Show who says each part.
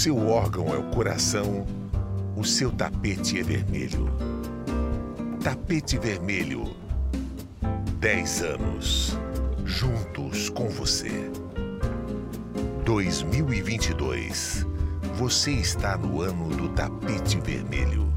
Speaker 1: seu órgão é o coração, o seu tapete é vermelho. Tapete Vermelho. 10 anos. Juntos com você. 2022. Você está no ano do tapete vermelho.